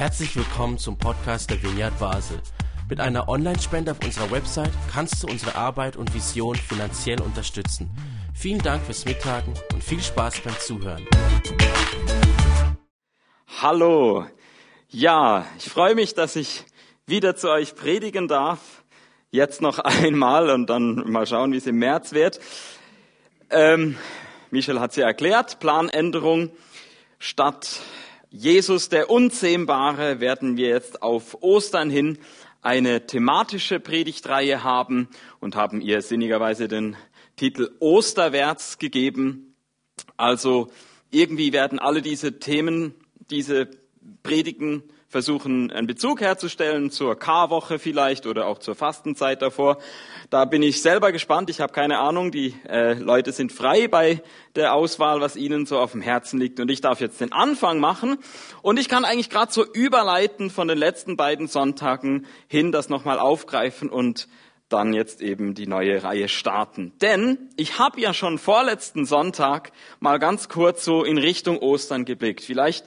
Herzlich willkommen zum Podcast der Vineyard Basel. Mit einer Online-Spende auf unserer Website kannst du unsere Arbeit und Vision finanziell unterstützen. Vielen Dank fürs Mittagen und viel Spaß beim Zuhören. Hallo. Ja, ich freue mich, dass ich wieder zu euch predigen darf. Jetzt noch einmal und dann mal schauen, wie es im März wird. Ähm, Michel hat es ja erklärt, Planänderung. Statt Jesus der Unzähmbare werden wir jetzt auf Ostern hin eine thematische Predigtreihe haben und haben ihr sinnigerweise den Titel Osterwärts gegeben. Also irgendwie werden alle diese Themen, diese Predigen versuchen, einen Bezug herzustellen zur Karwoche vielleicht oder auch zur Fastenzeit davor. Da bin ich selber gespannt. Ich habe keine Ahnung. Die äh, Leute sind frei bei der Auswahl, was ihnen so auf dem Herzen liegt. Und ich darf jetzt den Anfang machen. Und ich kann eigentlich gerade so überleiten von den letzten beiden Sonntagen hin, das nochmal aufgreifen und dann jetzt eben die neue Reihe starten. Denn ich habe ja schon vorletzten Sonntag mal ganz kurz so in Richtung Ostern geblickt. Vielleicht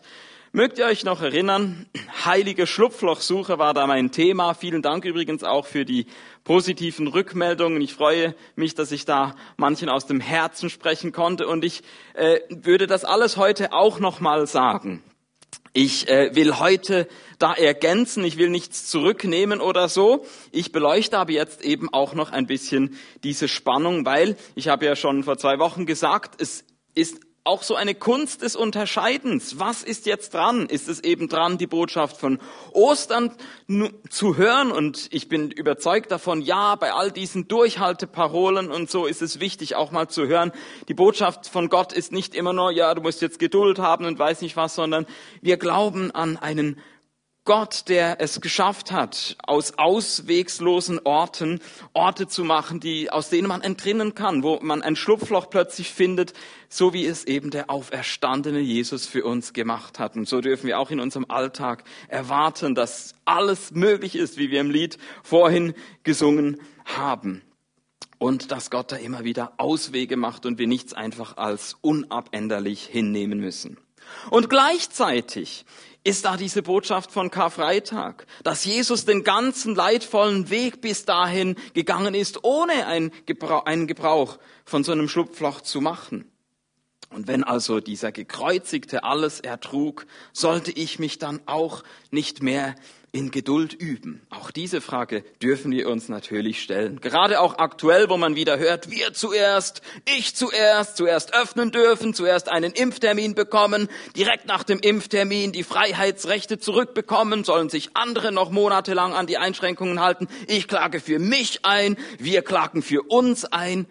Mögt ihr euch noch erinnern? Heilige Schlupflochsuche war da mein Thema. Vielen Dank übrigens auch für die positiven Rückmeldungen. Ich freue mich, dass ich da manchen aus dem Herzen sprechen konnte. Und ich äh, würde das alles heute auch nochmal sagen. Ich äh, will heute da ergänzen, ich will nichts zurücknehmen oder so. Ich beleuchte aber jetzt eben auch noch ein bisschen diese Spannung, weil ich habe ja schon vor zwei Wochen gesagt, es ist auch so eine Kunst des Unterscheidens. Was ist jetzt dran? Ist es eben dran, die Botschaft von Ostern zu hören? Und ich bin überzeugt davon, ja, bei all diesen Durchhalteparolen und so ist es wichtig, auch mal zu hören. Die Botschaft von Gott ist nicht immer nur, ja, du musst jetzt Geduld haben und weiß nicht was, sondern wir glauben an einen Gott, der es geschafft hat, aus auswegslosen Orten Orte zu machen, die, aus denen man entrinnen kann, wo man ein Schlupfloch plötzlich findet, so wie es eben der auferstandene Jesus für uns gemacht hat. Und so dürfen wir auch in unserem Alltag erwarten, dass alles möglich ist, wie wir im Lied vorhin gesungen haben. Und dass Gott da immer wieder Auswege macht und wir nichts einfach als unabänderlich hinnehmen müssen. Und gleichzeitig ist da diese Botschaft von Karfreitag, dass Jesus den ganzen leidvollen Weg bis dahin gegangen ist, ohne einen Gebrauch von so einem Schlupfloch zu machen. Und wenn also dieser Gekreuzigte alles ertrug, sollte ich mich dann auch nicht mehr in Geduld üben? Auch diese Frage dürfen wir uns natürlich stellen. Gerade auch aktuell, wo man wieder hört, wir zuerst, ich zuerst, zuerst öffnen dürfen, zuerst einen Impftermin bekommen, direkt nach dem Impftermin die Freiheitsrechte zurückbekommen, sollen sich andere noch monatelang an die Einschränkungen halten. Ich klage für mich ein, wir klagen für uns ein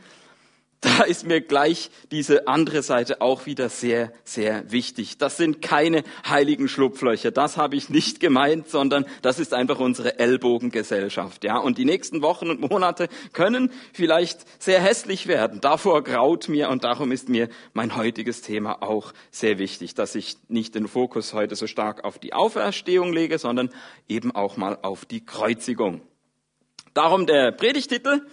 da ist mir gleich diese andere Seite auch wieder sehr, sehr wichtig. Das sind keine heiligen Schlupflöcher. Das habe ich nicht gemeint, sondern das ist einfach unsere Ellbogengesellschaft. Ja, und die nächsten Wochen und Monate können vielleicht sehr hässlich werden. Davor graut mir und darum ist mir mein heutiges Thema auch sehr wichtig, dass ich nicht den Fokus heute so stark auf die Auferstehung lege, sondern eben auch mal auf die Kreuzigung. Darum der Predigtitel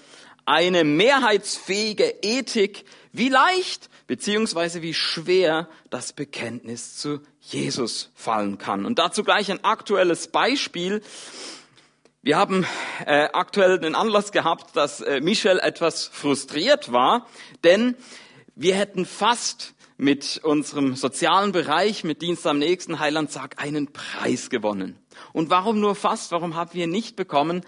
eine mehrheitsfähige Ethik, wie leicht beziehungsweise wie schwer das Bekenntnis zu Jesus fallen kann. Und dazu gleich ein aktuelles Beispiel. Wir haben äh, aktuell den Anlass gehabt, dass äh, Michel etwas frustriert war, denn wir hätten fast mit unserem sozialen Bereich, mit Dienst am nächsten Heilandtag einen Preis gewonnen. Und warum nur fast? Warum haben wir nicht bekommen?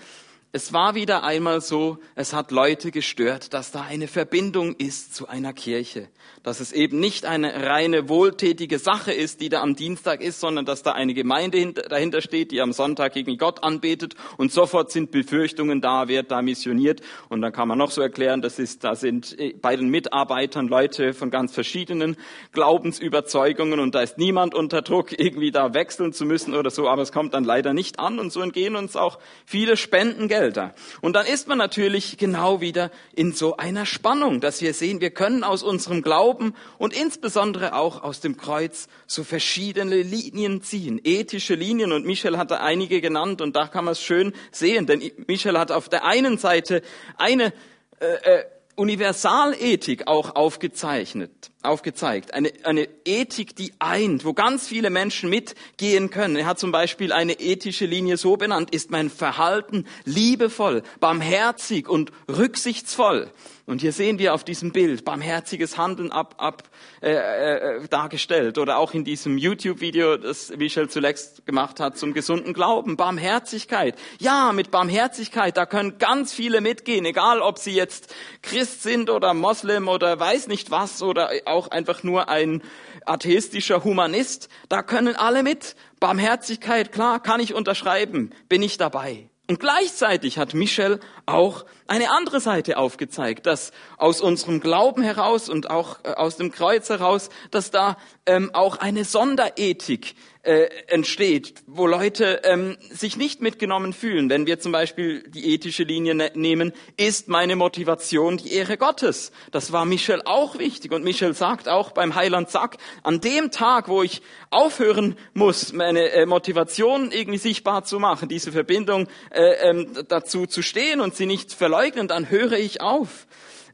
Es war wieder einmal so, es hat Leute gestört, dass da eine Verbindung ist zu einer Kirche. Dass es eben nicht eine reine wohltätige Sache ist, die da am Dienstag ist, sondern dass da eine Gemeinde dahinter steht, die am Sonntag gegen Gott anbetet und sofort sind Befürchtungen da, wird da missioniert. Und dann kann man noch so erklären, das ist, da sind äh, bei den Mitarbeitern Leute von ganz verschiedenen Glaubensüberzeugungen und da ist niemand unter Druck, irgendwie da wechseln zu müssen oder so, aber es kommt dann leider nicht an und so entgehen uns auch viele Spendengeld Felder. Und dann ist man natürlich genau wieder in so einer Spannung, dass wir sehen, wir können aus unserem Glauben und insbesondere auch aus dem Kreuz so verschiedene Linien ziehen, ethische Linien. Und Michel hat da einige genannt und da kann man es schön sehen, denn Michel hat auf der einen Seite eine äh, äh, Universalethik auch aufgezeichnet. Aufgezeigt. Eine, eine Ethik, die eint, wo ganz viele Menschen mitgehen können. Er hat zum Beispiel eine ethische Linie so benannt, ist mein Verhalten liebevoll, barmherzig und rücksichtsvoll. Und hier sehen wir auf diesem Bild barmherziges Handeln ab, ab äh, äh, dargestellt oder auch in diesem YouTube-Video, das Michel zuletzt gemacht hat zum gesunden Glauben. Barmherzigkeit. Ja, mit Barmherzigkeit, da können ganz viele mitgehen, egal ob sie jetzt Christ sind oder Moslem oder weiß nicht was oder auch einfach nur ein atheistischer Humanist. Da können alle mit. Barmherzigkeit, klar, kann ich unterschreiben, bin ich dabei. Und gleichzeitig hat Michel auch eine andere Seite aufgezeigt, dass aus unserem Glauben heraus und auch äh, aus dem Kreuz heraus, dass da ähm, auch eine Sonderethik äh, entsteht, wo Leute ähm, sich nicht mitgenommen fühlen. Wenn wir zum Beispiel die ethische Linie ne nehmen, ist meine Motivation die Ehre Gottes. Das war Michel auch wichtig. Und Michel sagt auch beim Heiland Sack, an dem Tag, wo ich aufhören muss, meine äh, Motivation irgendwie sichtbar zu machen, diese Verbindung äh, ähm, dazu zu stehen und sie nicht verleugnen, dann höre ich auf.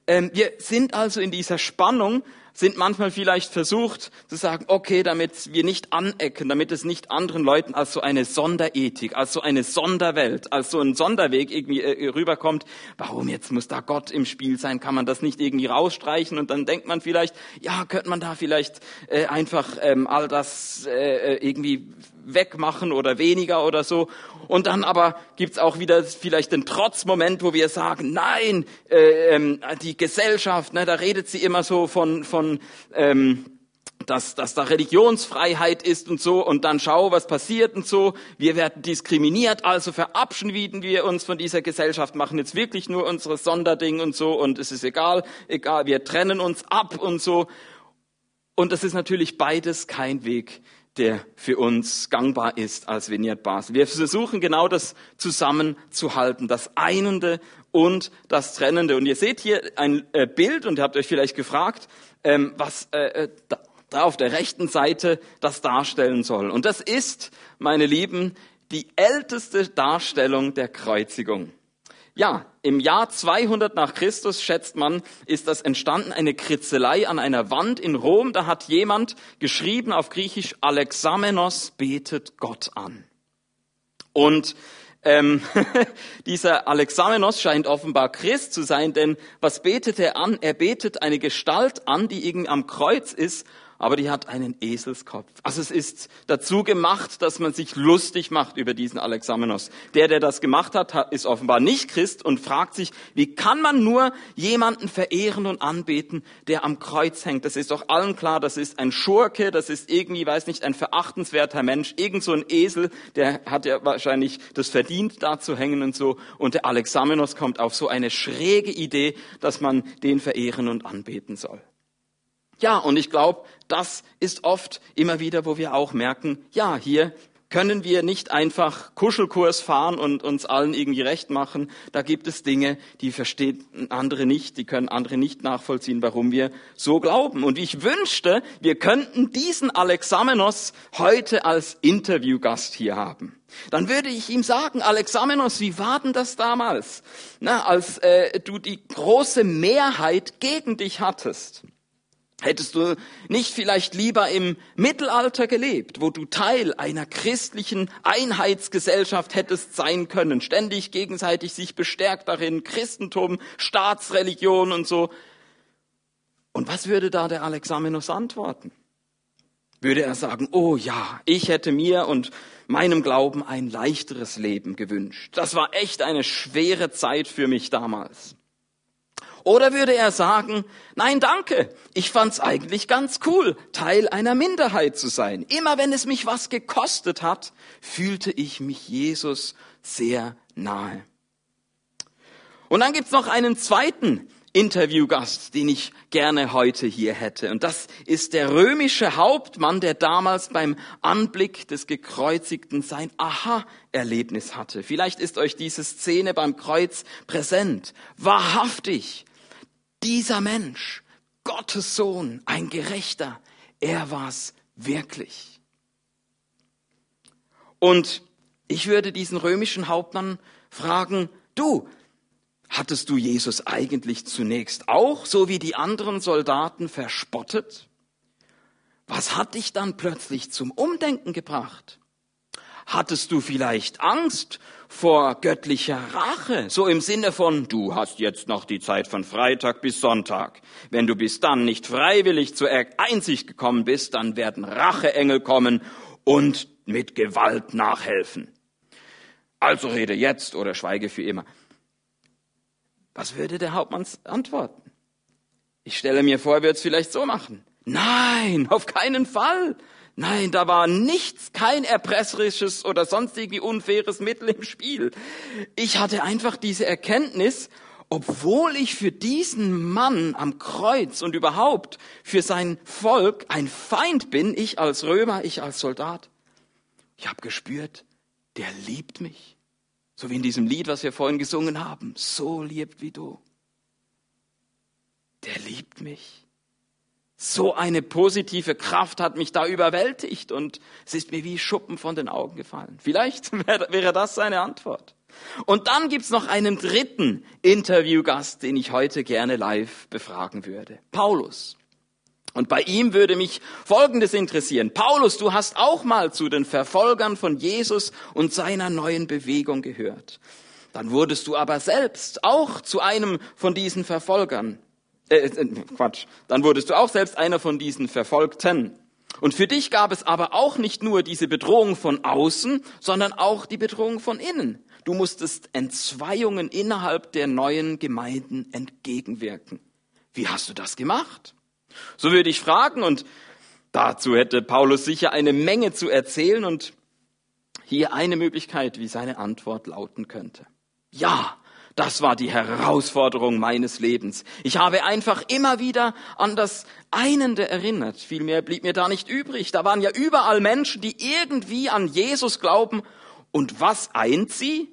Ähm, wir sind also in dieser Spannung sind manchmal vielleicht versucht zu sagen, okay, damit wir nicht anecken, damit es nicht anderen Leuten als so eine Sonderethik, als so eine Sonderwelt, als so ein Sonderweg irgendwie äh, rüberkommt. Warum jetzt muss da Gott im Spiel sein? Kann man das nicht irgendwie rausstreichen? Und dann denkt man vielleicht, ja, könnte man da vielleicht äh, einfach ähm, all das äh, äh irgendwie wegmachen oder weniger oder so. Und dann aber gibt's auch wieder vielleicht den Trotzmoment, wo wir sagen, nein, äh, ähm, die Gesellschaft, ne, da redet sie immer so von, von ähm, dass, dass da Religionsfreiheit ist und so und dann schau, was passiert und so. Wir werden diskriminiert, also verabschieden wir uns von dieser Gesellschaft, machen jetzt wirklich nur unsere Sonderding und so und es ist egal, egal, wir trennen uns ab und so. Und das ist natürlich beides kein Weg, der für uns gangbar ist als Vineyard Basel. Wir versuchen genau das zusammenzuhalten, das Einende und das Trennende. Und ihr seht hier ein äh, Bild und ihr habt euch vielleicht gefragt, ähm, was äh, äh, da auf der rechten Seite das darstellen soll. Und das ist, meine Lieben, die älteste Darstellung der Kreuzigung. Ja, im Jahr 200 nach Christus, schätzt man, ist das entstanden, eine Kritzelei an einer Wand in Rom. Da hat jemand geschrieben auf Griechisch, Alexamenos betet Gott an. Und ähm, dieser Alexamenos scheint offenbar Christ zu sein, denn was betet er an? Er betet eine Gestalt an, die irgendwie am Kreuz ist aber die hat einen Eselskopf. Also es ist dazu gemacht, dass man sich lustig macht über diesen Alexamenos. Der, der das gemacht hat, ist offenbar nicht Christ und fragt sich, wie kann man nur jemanden verehren und anbeten, der am Kreuz hängt? Das ist doch allen klar, das ist ein Schurke, das ist irgendwie, weiß nicht, ein verachtenswerter Mensch, irgend so ein Esel, der hat ja wahrscheinlich das verdient, da zu hängen und so. Und der Alexamenos kommt auf so eine schräge Idee, dass man den verehren und anbeten soll. Ja, und ich glaube, das ist oft immer wieder, wo wir auch merken, ja, hier können wir nicht einfach Kuschelkurs fahren und uns allen irgendwie recht machen. Da gibt es Dinge, die verstehen andere nicht, die können andere nicht nachvollziehen, warum wir so glauben. Und ich wünschte, wir könnten diesen Alexamenos heute als Interviewgast hier haben. Dann würde ich ihm sagen, Alexamenos, wie war denn das damals, Na, als äh, du die große Mehrheit gegen dich hattest? Hättest du nicht vielleicht lieber im Mittelalter gelebt, wo du Teil einer christlichen Einheitsgesellschaft hättest sein können, ständig gegenseitig sich bestärkt darin, Christentum, Staatsreligion und so. Und was würde da der Alexamenos antworten? Würde er sagen, oh ja, ich hätte mir und meinem Glauben ein leichteres Leben gewünscht. Das war echt eine schwere Zeit für mich damals. Oder würde er sagen, nein, danke, ich fand's eigentlich ganz cool, Teil einer Minderheit zu sein. Immer wenn es mich was gekostet hat, fühlte ich mich Jesus sehr nahe. Und dann gibt's noch einen zweiten Interviewgast, den ich gerne heute hier hätte. Und das ist der römische Hauptmann, der damals beim Anblick des Gekreuzigten sein Aha-Erlebnis hatte. Vielleicht ist euch diese Szene beim Kreuz präsent. Wahrhaftig, dieser Mensch, Gottes Sohn, ein Gerechter, er war's wirklich. Und ich würde diesen römischen Hauptmann fragen, du, Hattest du Jesus eigentlich zunächst auch, so wie die anderen Soldaten, verspottet? Was hat dich dann plötzlich zum Umdenken gebracht? Hattest du vielleicht Angst vor göttlicher Rache? So im Sinne von, du hast jetzt noch die Zeit von Freitag bis Sonntag. Wenn du bis dann nicht freiwillig zur Einsicht gekommen bist, dann werden Racheengel kommen und mit Gewalt nachhelfen. Also rede jetzt oder schweige für immer. Was würde der Hauptmann antworten? Ich stelle mir vor, er würde es vielleicht so machen. Nein, auf keinen Fall. Nein, da war nichts, kein erpresserisches oder sonst irgendwie unfaires Mittel im Spiel. Ich hatte einfach diese Erkenntnis, obwohl ich für diesen Mann am Kreuz und überhaupt für sein Volk ein Feind bin, ich als Römer, ich als Soldat, ich habe gespürt, der liebt mich. So wie in diesem Lied, was wir vorhin gesungen haben. So liebt wie du. Der liebt mich. So eine positive Kraft hat mich da überwältigt und es ist mir wie Schuppen von den Augen gefallen. Vielleicht wäre das seine Antwort. Und dann gibt's noch einen dritten Interviewgast, den ich heute gerne live befragen würde. Paulus. Und bei ihm würde mich Folgendes interessieren. Paulus, du hast auch mal zu den Verfolgern von Jesus und seiner neuen Bewegung gehört. Dann wurdest du aber selbst auch zu einem von diesen Verfolgern. Äh, äh, Quatsch, dann wurdest du auch selbst einer von diesen Verfolgten. Und für dich gab es aber auch nicht nur diese Bedrohung von außen, sondern auch die Bedrohung von innen. Du musstest Entzweiungen innerhalb der neuen Gemeinden entgegenwirken. Wie hast du das gemacht? So würde ich fragen und dazu hätte Paulus sicher eine Menge zu erzählen und hier eine Möglichkeit, wie seine Antwort lauten könnte. Ja, das war die Herausforderung meines Lebens. Ich habe einfach immer wieder an das Einende erinnert. Viel mehr blieb mir da nicht übrig. Da waren ja überall Menschen, die irgendwie an Jesus glauben. Und was eint sie?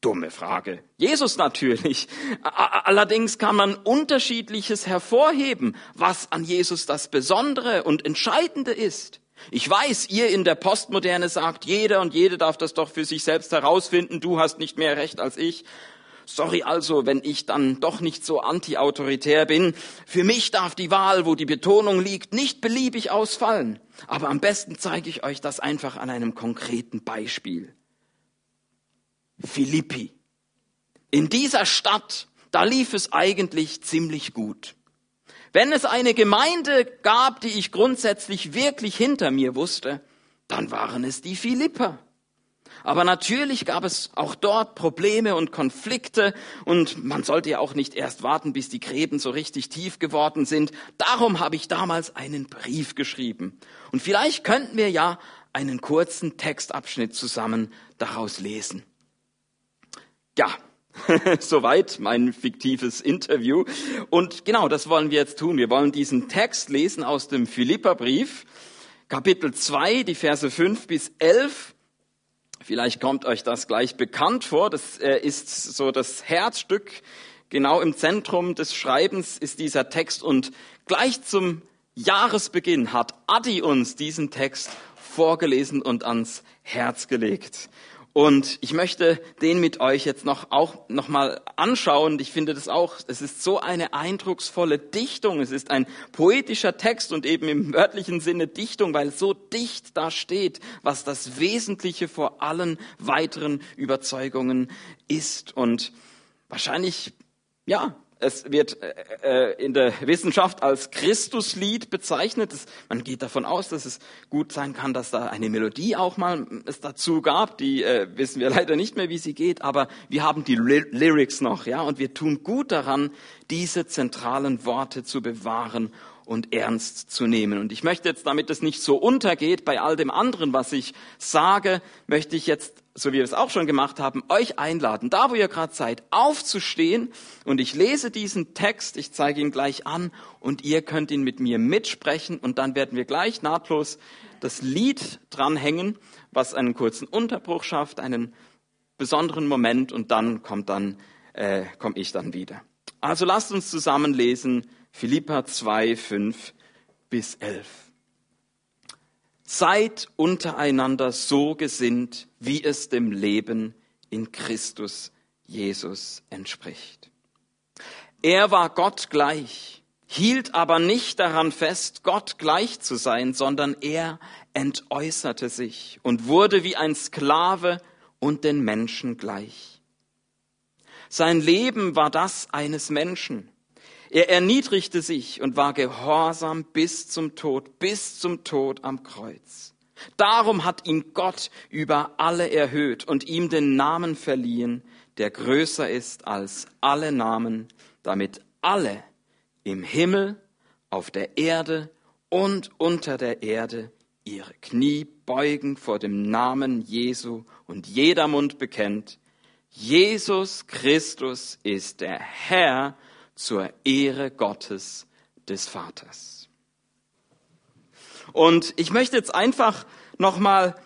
Dumme Frage. Jesus natürlich. Allerdings kann man unterschiedliches hervorheben, was an Jesus das Besondere und Entscheidende ist. Ich weiß, ihr in der Postmoderne sagt, jeder und jede darf das doch für sich selbst herausfinden, du hast nicht mehr Recht als ich. Sorry also, wenn ich dann doch nicht so anti-autoritär bin. Für mich darf die Wahl, wo die Betonung liegt, nicht beliebig ausfallen. Aber am besten zeige ich euch das einfach an einem konkreten Beispiel. Philippi. In dieser Stadt, da lief es eigentlich ziemlich gut. Wenn es eine Gemeinde gab, die ich grundsätzlich wirklich hinter mir wusste, dann waren es die Philipper. Aber natürlich gab es auch dort Probleme und Konflikte und man sollte ja auch nicht erst warten, bis die Gräben so richtig tief geworden sind. Darum habe ich damals einen Brief geschrieben. Und vielleicht könnten wir ja einen kurzen Textabschnitt zusammen daraus lesen. Ja, Soweit mein fiktives Interview. Und genau das wollen wir jetzt tun. Wir wollen diesen Text lesen aus dem Philipperbrief, Kapitel 2, die Verse 5 bis 11. Vielleicht kommt euch das gleich bekannt vor. Das äh, ist so das Herzstück. Genau im Zentrum des Schreibens ist dieser Text. Und gleich zum Jahresbeginn hat Adi uns diesen Text vorgelesen und ans Herz gelegt. Und ich möchte den mit euch jetzt noch auch noch mal anschauen. Ich finde das auch. Es ist so eine eindrucksvolle Dichtung. Es ist ein poetischer Text und eben im wörtlichen Sinne Dichtung, weil so dicht da steht, was das Wesentliche vor allen weiteren Überzeugungen ist. Und wahrscheinlich, ja, es wird äh, äh, in der Wissenschaft als Christuslied bezeichnet. man geht davon aus, dass es gut sein kann, dass da eine Melodie auch mal es dazu gab. Die äh, wissen wir leider nicht mehr, wie sie geht, aber wir haben die Lyrics noch, ja, und wir tun gut daran, diese zentralen Worte zu bewahren und ernst zu nehmen. Und ich möchte jetzt, damit es nicht so untergeht bei all dem anderen, was ich sage, möchte ich jetzt, so wie wir es auch schon gemacht haben, euch einladen, da wo ihr gerade seid, aufzustehen. Und ich lese diesen Text, ich zeige ihn gleich an und ihr könnt ihn mit mir mitsprechen und dann werden wir gleich nahtlos das Lied dranhängen, was einen kurzen Unterbruch schafft, einen besonderen Moment und dann kommt dann, äh, komme ich dann wieder. Also lasst uns zusammen lesen Philippa 2, 5 bis 11. Seid untereinander so gesinnt, wie es dem Leben in Christus Jesus entspricht. Er war Gott gleich, hielt aber nicht daran fest, Gott gleich zu sein, sondern er entäußerte sich und wurde wie ein Sklave und den Menschen gleich. Sein Leben war das eines Menschen. Er erniedrigte sich und war gehorsam bis zum Tod, bis zum Tod am Kreuz. Darum hat ihn Gott über alle erhöht und ihm den Namen verliehen, der größer ist als alle Namen, damit alle im Himmel, auf der Erde und unter der Erde ihre Knie beugen vor dem Namen Jesu und jeder Mund bekennt, Jesus Christus ist der Herr zur Ehre Gottes des Vaters. Und ich möchte jetzt einfach nochmal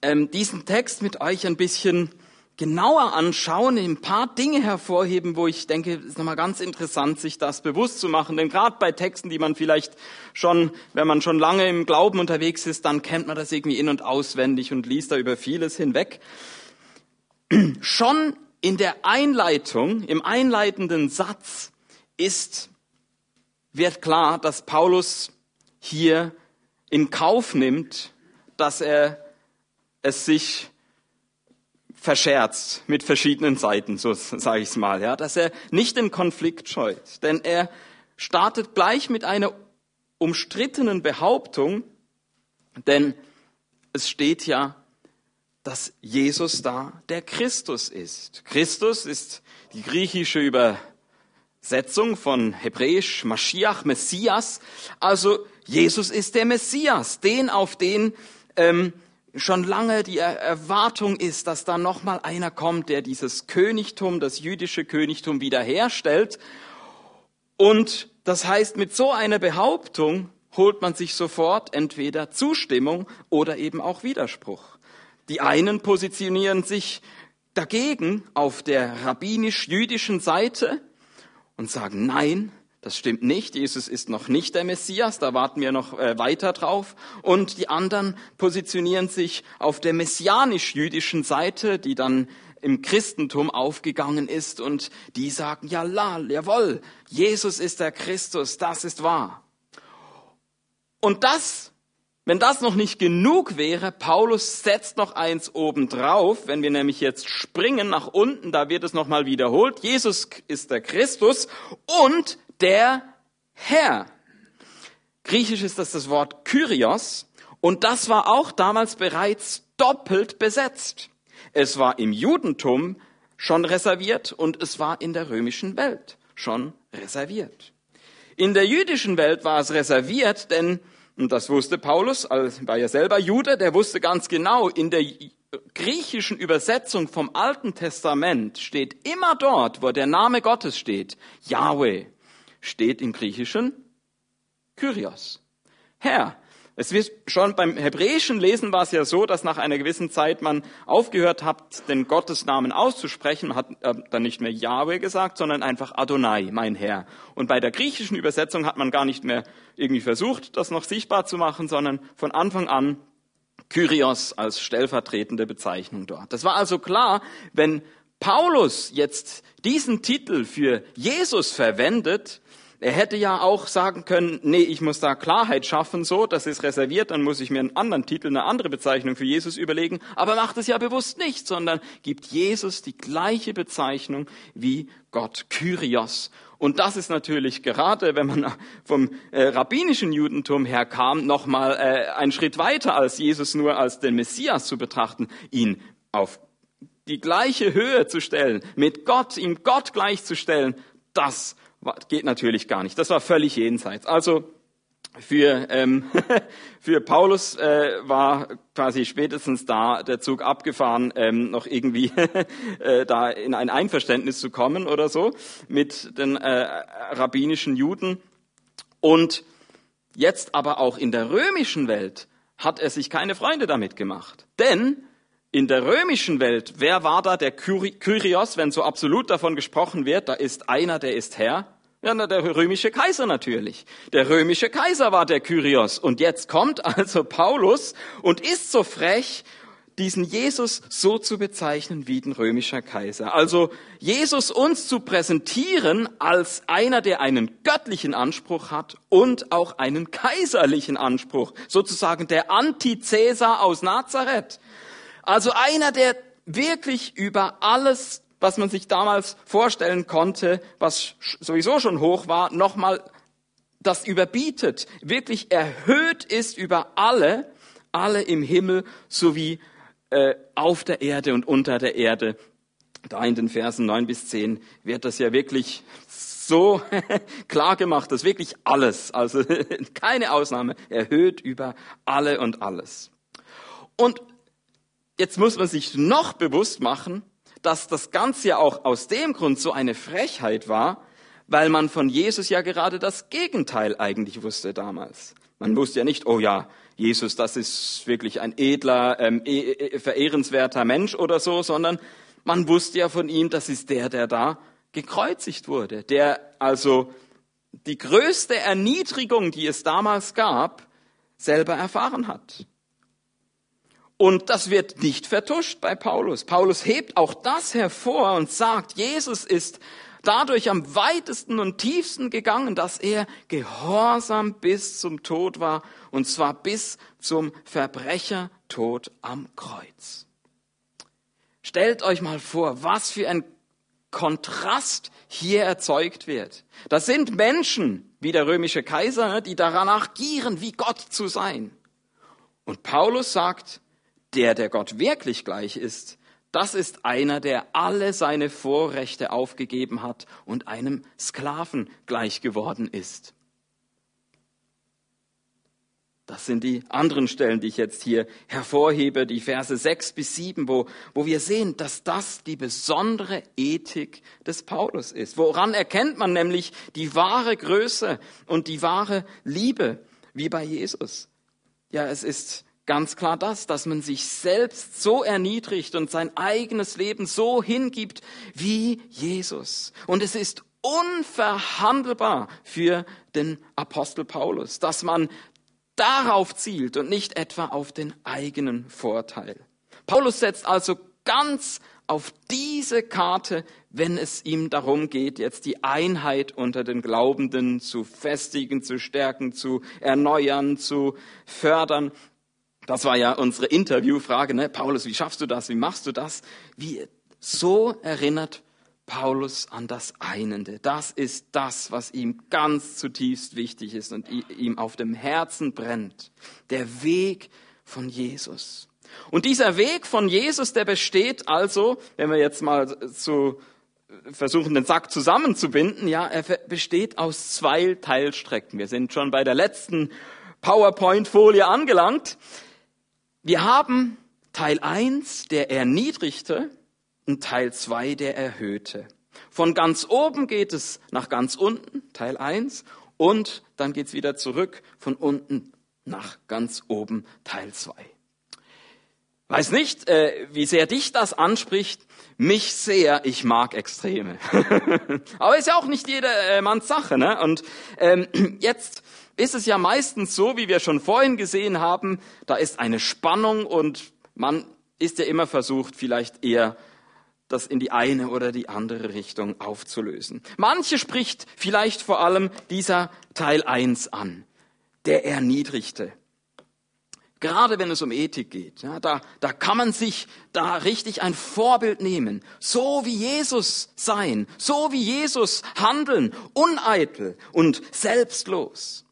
ähm, diesen Text mit euch ein bisschen genauer anschauen, ein paar Dinge hervorheben, wo ich denke, es ist nochmal ganz interessant, sich das bewusst zu machen. Denn gerade bei Texten, die man vielleicht schon, wenn man schon lange im Glauben unterwegs ist, dann kennt man das irgendwie in- und auswendig und liest da über vieles hinweg. Schon in der Einleitung, im einleitenden Satz ist, wird klar, dass Paulus hier in Kauf nimmt, dass er es sich verscherzt mit verschiedenen Seiten, so sage ich es mal, ja, dass er nicht den Konflikt scheut, denn er startet gleich mit einer umstrittenen Behauptung, denn es steht ja, dass Jesus da der Christus ist. Christus ist die griechische Übersetzung von Hebräisch Mashiach, Messias. Also Jesus ist der Messias, den auf den ähm, schon lange die Erwartung ist, dass da noch mal einer kommt, der dieses Königtum, das jüdische Königtum wiederherstellt. Und das heißt, mit so einer Behauptung holt man sich sofort entweder Zustimmung oder eben auch Widerspruch. Die einen positionieren sich dagegen auf der rabbinisch-jüdischen Seite und sagen, nein, das stimmt nicht. Jesus ist noch nicht der Messias, da warten wir noch äh, weiter drauf. Und die anderen positionieren sich auf der messianisch-jüdischen Seite, die dann im Christentum aufgegangen ist und die sagen, ja, la, jawohl, Jesus ist der Christus, das ist wahr. Und das wenn das noch nicht genug wäre, Paulus setzt noch eins obendrauf, wenn wir nämlich jetzt springen nach unten, da wird es nochmal wiederholt. Jesus ist der Christus und der Herr. Griechisch ist das das Wort Kyrios und das war auch damals bereits doppelt besetzt. Es war im Judentum schon reserviert und es war in der römischen Welt schon reserviert. In der jüdischen Welt war es reserviert, denn und das wusste Paulus, war ja selber Jude, der wusste ganz genau, in der griechischen Übersetzung vom Alten Testament steht immer dort, wo der Name Gottes steht, Yahweh, steht im Griechischen Kyrios, Herr. Es wird schon beim hebräischen Lesen war es ja so, dass nach einer gewissen Zeit man aufgehört hat, den Gottesnamen auszusprechen. Man hat äh, dann nicht mehr Yahweh gesagt, sondern einfach Adonai, mein Herr. Und bei der griechischen Übersetzung hat man gar nicht mehr irgendwie versucht, das noch sichtbar zu machen, sondern von Anfang an Kyrios als stellvertretende Bezeichnung dort. Das war also klar, wenn Paulus jetzt diesen Titel für Jesus verwendet, er hätte ja auch sagen können, nee, ich muss da Klarheit schaffen, so, das ist reserviert, dann muss ich mir einen anderen Titel, eine andere Bezeichnung für Jesus überlegen, aber macht es ja bewusst nicht, sondern gibt Jesus die gleiche Bezeichnung wie Gott, Kyrios. Und das ist natürlich gerade, wenn man vom äh, rabbinischen Judentum herkam, nochmal äh, ein Schritt weiter als Jesus nur als den Messias zu betrachten, ihn auf die gleiche Höhe zu stellen, mit Gott, ihm Gott gleichzustellen, das geht natürlich gar nicht. Das war völlig jenseits. Also für, ähm, für Paulus äh, war quasi spätestens da der Zug abgefahren, ähm, noch irgendwie äh, da in ein Einverständnis zu kommen oder so mit den äh, rabbinischen Juden. Und jetzt aber auch in der römischen Welt hat er sich keine Freunde damit gemacht. Denn in der römischen Welt, wer war da der Kyrios, wenn so absolut davon gesprochen wird, da ist einer, der ist Herr? Ja, na, der römische Kaiser natürlich. Der römische Kaiser war der Kyrios. Und jetzt kommt also Paulus und ist so frech, diesen Jesus so zu bezeichnen wie den römischer Kaiser. Also Jesus uns zu präsentieren als einer, der einen göttlichen Anspruch hat und auch einen kaiserlichen Anspruch, sozusagen der Anti-Cäsar aus Nazareth. Also einer, der wirklich über alles, was man sich damals vorstellen konnte, was sowieso schon hoch war, nochmal das überbietet, wirklich erhöht ist über alle, alle im Himmel sowie äh, auf der Erde und unter der Erde. Da in den Versen 9 bis 10 wird das ja wirklich so klar gemacht, dass wirklich alles, also keine Ausnahme, erhöht über alle und alles. Und jetzt muss man sich noch bewusst machen, dass das Ganze ja auch aus dem Grund so eine Frechheit war, weil man von Jesus ja gerade das Gegenteil eigentlich wusste damals. Man wusste ja nicht, oh ja, Jesus, das ist wirklich ein edler, ähm, e, e, verehrenswerter Mensch oder so, sondern man wusste ja von ihm, das ist der, der da gekreuzigt wurde, der also die größte Erniedrigung, die es damals gab, selber erfahren hat. Und das wird nicht vertuscht bei Paulus. Paulus hebt auch das hervor und sagt, Jesus ist dadurch am weitesten und tiefsten gegangen, dass er gehorsam bis zum Tod war, und zwar bis zum Verbrechertod am Kreuz. Stellt euch mal vor, was für ein Kontrast hier erzeugt wird. Das sind Menschen, wie der römische Kaiser, ne, die danach gieren, wie Gott zu sein. Und Paulus sagt, der, der Gott wirklich gleich ist, das ist einer, der alle seine Vorrechte aufgegeben hat und einem Sklaven gleich geworden ist. Das sind die anderen Stellen, die ich jetzt hier hervorhebe, die Verse 6 bis 7, wo, wo wir sehen, dass das die besondere Ethik des Paulus ist. Woran erkennt man nämlich die wahre Größe und die wahre Liebe, wie bei Jesus? Ja, es ist ganz klar das, dass man sich selbst so erniedrigt und sein eigenes Leben so hingibt wie Jesus. Und es ist unverhandelbar für den Apostel Paulus, dass man darauf zielt und nicht etwa auf den eigenen Vorteil. Paulus setzt also ganz auf diese Karte, wenn es ihm darum geht, jetzt die Einheit unter den Glaubenden zu festigen, zu stärken, zu erneuern, zu fördern. Das war ja unsere Interviewfrage, ne? Paulus, wie schaffst du das? Wie machst du das? Wie, so erinnert Paulus an das Einende. Das ist das, was ihm ganz zutiefst wichtig ist und ihm auf dem Herzen brennt. Der Weg von Jesus. Und dieser Weg von Jesus, der besteht also, wenn wir jetzt mal zu versuchen, den Sack zusammenzubinden, ja, er besteht aus zwei Teilstrecken. Wir sind schon bei der letzten PowerPoint-Folie angelangt. Wir haben Teil 1, der Erniedrigte, und Teil 2, der Erhöhte. Von ganz oben geht es nach ganz unten, Teil 1, und dann geht es wieder zurück von unten nach ganz oben, Teil 2. Weiß nicht, äh, wie sehr dich das anspricht. Mich sehr, ich mag Extreme. Aber ist ja auch nicht jedermanns Sache. Ne? Und ähm, jetzt ist es ja meistens so, wie wir schon vorhin gesehen haben, da ist eine Spannung und man ist ja immer versucht, vielleicht eher das in die eine oder die andere Richtung aufzulösen. Manche spricht vielleicht vor allem dieser Teil 1 an, der Erniedrigte. Gerade wenn es um Ethik geht, ja, da, da kann man sich da richtig ein Vorbild nehmen. So wie Jesus sein, so wie Jesus handeln, uneitel und selbstlos.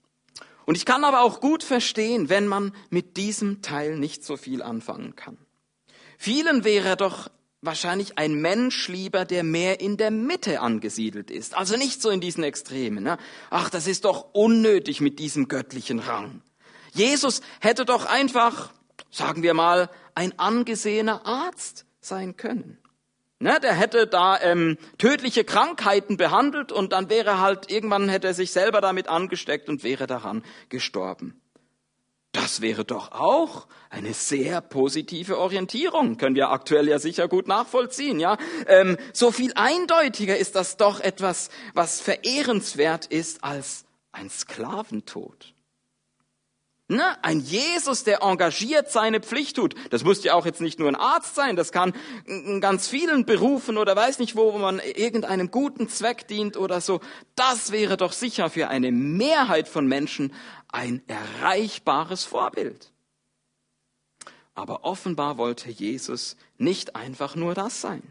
Und ich kann aber auch gut verstehen, wenn man mit diesem Teil nicht so viel anfangen kann. Vielen wäre doch wahrscheinlich ein Mensch lieber, der mehr in der Mitte angesiedelt ist. Also nicht so in diesen Extremen. Ne? Ach, das ist doch unnötig mit diesem göttlichen Rang. Jesus hätte doch einfach, sagen wir mal, ein angesehener Arzt sein können. Ne, der hätte da ähm, tödliche Krankheiten behandelt und dann wäre halt irgendwann hätte er sich selber damit angesteckt und wäre daran gestorben. Das wäre doch auch eine sehr positive Orientierung. Können wir aktuell ja sicher gut nachvollziehen, ja. Ähm, so viel eindeutiger ist das doch etwas, was verehrenswert ist als ein Sklaventod. Ne? Ein Jesus, der engagiert seine Pflicht tut. Das muss ja auch jetzt nicht nur ein Arzt sein, das kann in ganz vielen Berufen oder weiß nicht wo, wo man irgendeinem guten Zweck dient oder so. Das wäre doch sicher für eine Mehrheit von Menschen ein erreichbares Vorbild. Aber offenbar wollte Jesus nicht einfach nur das sein.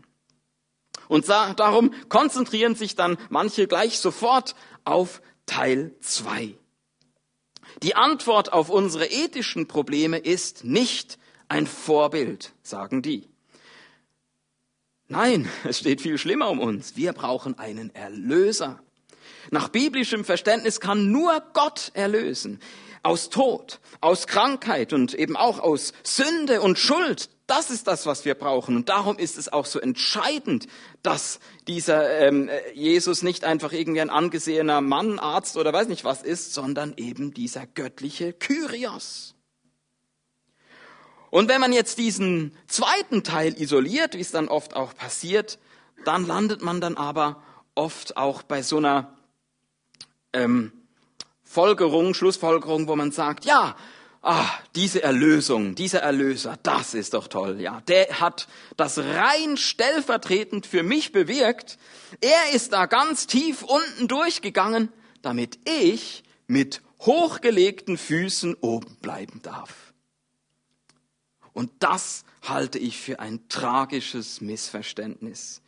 Und darum konzentrieren sich dann manche gleich sofort auf Teil 2. Die Antwort auf unsere ethischen Probleme ist nicht ein Vorbild, sagen die. Nein, es steht viel schlimmer um uns. Wir brauchen einen Erlöser. Nach biblischem Verständnis kann nur Gott erlösen. Aus Tod, aus Krankheit und eben auch aus Sünde und Schuld. Das ist das, was wir brauchen. Und darum ist es auch so entscheidend, dass dieser ähm, Jesus nicht einfach irgendwie ein angesehener Mann, Arzt oder weiß nicht was ist, sondern eben dieser göttliche Kyrios. Und wenn man jetzt diesen zweiten Teil isoliert, wie es dann oft auch passiert, dann landet man dann aber oft auch bei so einer ähm, Folgerung, Schlussfolgerung, wo man sagt, ja, ah, diese Erlösung, dieser Erlöser, das ist doch toll, ja. Der hat das rein stellvertretend für mich bewirkt. Er ist da ganz tief unten durchgegangen, damit ich mit hochgelegten Füßen oben bleiben darf. Und das halte ich für ein tragisches Missverständnis.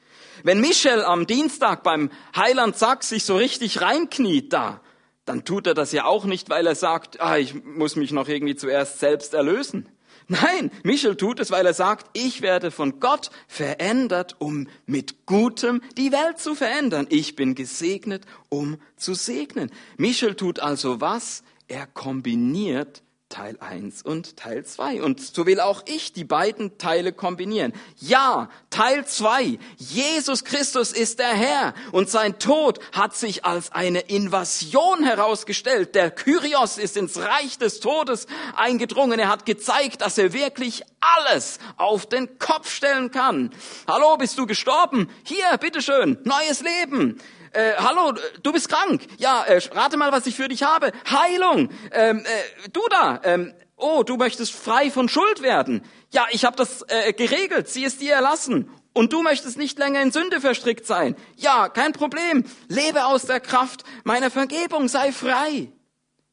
Wenn Michel am Dienstag beim Heiland Sachs sich so richtig reinkniet da, dann tut er das ja auch nicht, weil er sagt, ah, ich muss mich noch irgendwie zuerst selbst erlösen. Nein, Michel tut es, weil er sagt, ich werde von Gott verändert, um mit Gutem die Welt zu verändern. Ich bin gesegnet, um zu segnen. Michel tut also was? Er kombiniert Teil 1 und Teil 2. Und so will auch ich die beiden Teile kombinieren. Ja, Teil 2. Jesus Christus ist der Herr und sein Tod hat sich als eine Invasion herausgestellt. Der Kyrios ist ins Reich des Todes eingedrungen. Er hat gezeigt, dass er wirklich alles auf den Kopf stellen kann. Hallo, bist du gestorben? Hier, bitteschön, neues Leben äh, hallo, du bist krank. Ja, äh, rate mal, was ich für dich habe. Heilung. Ähm, äh, du da. Ähm, oh, du möchtest frei von Schuld werden. Ja, ich habe das äh, geregelt. Sie ist dir erlassen. Und du möchtest nicht länger in Sünde verstrickt sein. Ja, kein Problem. Lebe aus der Kraft meiner Vergebung. Sei frei.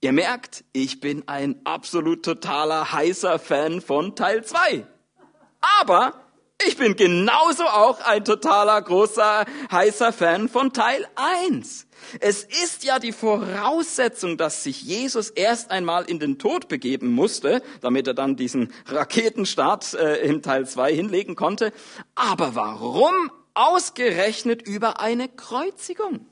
Ihr merkt, ich bin ein absolut totaler heißer Fan von Teil 2. Aber ich bin genauso auch ein totaler großer, heißer Fan von Teil 1. Es ist ja die Voraussetzung, dass sich Jesus erst einmal in den Tod begeben musste, damit er dann diesen Raketenstart äh, im Teil 2 hinlegen konnte. Aber warum ausgerechnet über eine Kreuzigung?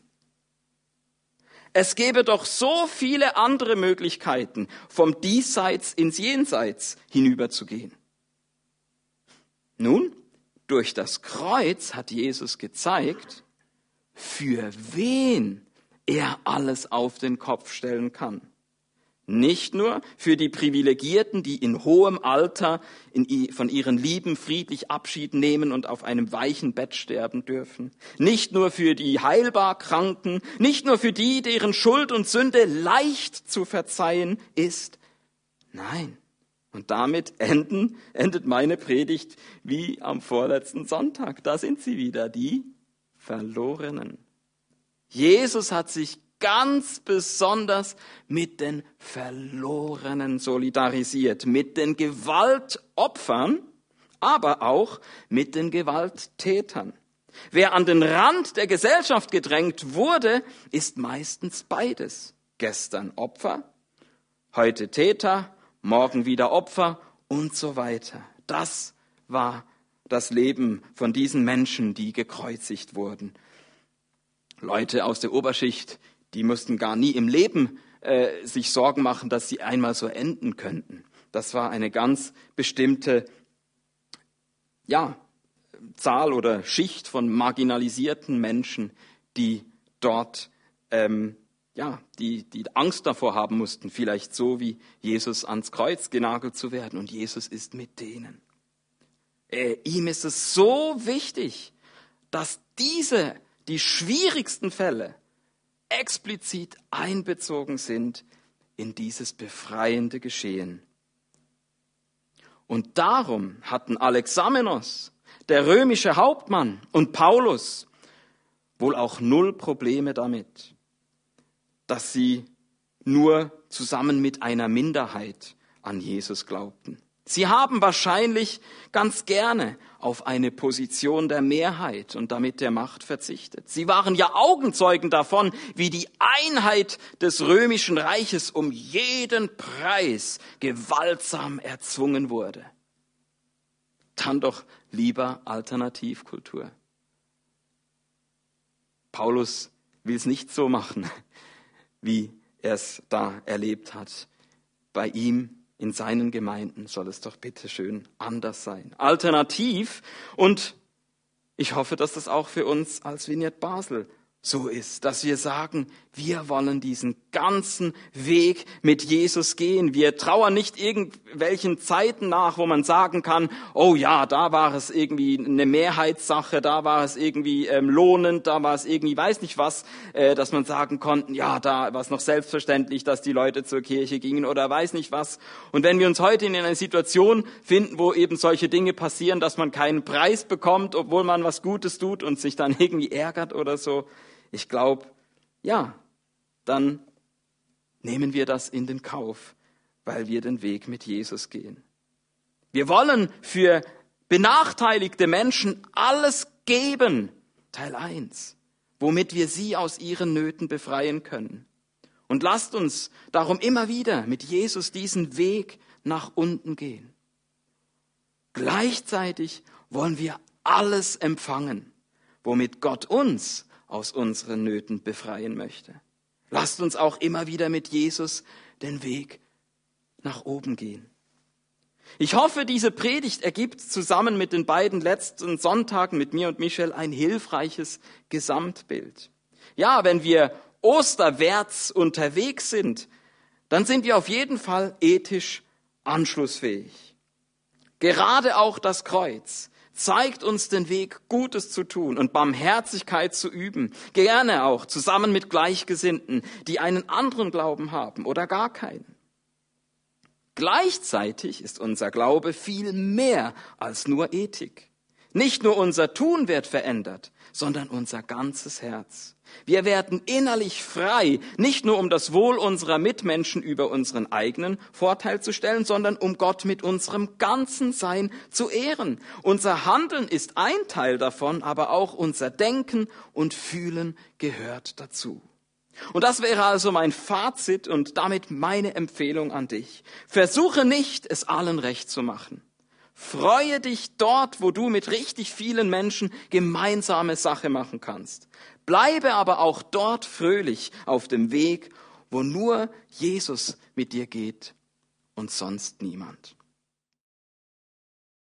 Es gäbe doch so viele andere Möglichkeiten, vom Diesseits ins Jenseits hinüberzugehen. Nun, durch das Kreuz hat Jesus gezeigt, für wen er alles auf den Kopf stellen kann. Nicht nur für die Privilegierten, die in hohem Alter in, von ihren Lieben friedlich Abschied nehmen und auf einem weichen Bett sterben dürfen. Nicht nur für die heilbar Kranken, nicht nur für die, deren Schuld und Sünde leicht zu verzeihen ist. Nein, und damit enden, endet meine Predigt wie am vorletzten Sonntag. Da sind sie wieder, die Verlorenen. Jesus hat sich ganz besonders mit den Verlorenen solidarisiert, mit den Gewaltopfern, aber auch mit den Gewalttätern. Wer an den Rand der Gesellschaft gedrängt wurde, ist meistens beides. Gestern Opfer, heute Täter morgen wieder Opfer und so weiter. Das war das Leben von diesen Menschen, die gekreuzigt wurden. Leute aus der Oberschicht, die mussten gar nie im Leben äh, sich Sorgen machen, dass sie einmal so enden könnten. Das war eine ganz bestimmte, ja, Zahl oder Schicht von marginalisierten Menschen, die dort ähm, ja, die, die Angst davor haben mussten, vielleicht so wie Jesus ans Kreuz genagelt zu werden. Und Jesus ist mit denen. Äh, ihm ist es so wichtig, dass diese, die schwierigsten Fälle, explizit einbezogen sind in dieses befreiende Geschehen. Und darum hatten Alexamenos, der römische Hauptmann, und Paulus wohl auch null Probleme damit, dass sie nur zusammen mit einer Minderheit an Jesus glaubten. Sie haben wahrscheinlich ganz gerne auf eine Position der Mehrheit und damit der Macht verzichtet. Sie waren ja Augenzeugen davon, wie die Einheit des römischen Reiches um jeden Preis gewaltsam erzwungen wurde. Dann doch lieber Alternativkultur. Paulus will es nicht so machen, wie er es da erlebt hat. Bei ihm in seinen Gemeinden soll es doch bitte schön anders sein. Alternativ und ich hoffe, dass das auch für uns als Vignette Basel so ist, dass wir sagen, wir wollen diesen ganzen Weg mit Jesus gehen. Wir trauern nicht irgendwelchen Zeiten nach, wo man sagen kann, oh ja, da war es irgendwie eine Mehrheitssache, da war es irgendwie ähm, lohnend, da war es irgendwie weiß nicht was, äh, dass man sagen konnten, ja, da war es noch selbstverständlich, dass die Leute zur Kirche gingen oder weiß nicht was. Und wenn wir uns heute in einer Situation finden, wo eben solche Dinge passieren, dass man keinen Preis bekommt, obwohl man was Gutes tut und sich dann irgendwie ärgert oder so, ich glaube, ja, dann nehmen wir das in den Kauf, weil wir den Weg mit Jesus gehen. Wir wollen für benachteiligte Menschen alles geben, Teil 1, womit wir sie aus ihren Nöten befreien können. Und lasst uns darum immer wieder mit Jesus diesen Weg nach unten gehen. Gleichzeitig wollen wir alles empfangen, womit Gott uns aus unseren Nöten befreien möchte. Lasst uns auch immer wieder mit Jesus den Weg nach oben gehen. Ich hoffe, diese Predigt ergibt zusammen mit den beiden letzten Sonntagen mit mir und Michel ein hilfreiches Gesamtbild. Ja, wenn wir osterwärts unterwegs sind, dann sind wir auf jeden Fall ethisch anschlussfähig. Gerade auch das Kreuz zeigt uns den Weg, Gutes zu tun und Barmherzigkeit zu üben. Gerne auch zusammen mit Gleichgesinnten, die einen anderen Glauben haben oder gar keinen. Gleichzeitig ist unser Glaube viel mehr als nur Ethik. Nicht nur unser Tun wird verändert, sondern unser ganzes Herz. Wir werden innerlich frei, nicht nur um das Wohl unserer Mitmenschen über unseren eigenen Vorteil zu stellen, sondern um Gott mit unserem ganzen Sein zu ehren. Unser Handeln ist ein Teil davon, aber auch unser Denken und Fühlen gehört dazu. Und das wäre also mein Fazit und damit meine Empfehlung an dich. Versuche nicht, es allen recht zu machen. Freue dich dort, wo du mit richtig vielen Menschen gemeinsame Sache machen kannst. Bleibe aber auch dort fröhlich auf dem Weg, wo nur Jesus mit dir geht und sonst niemand.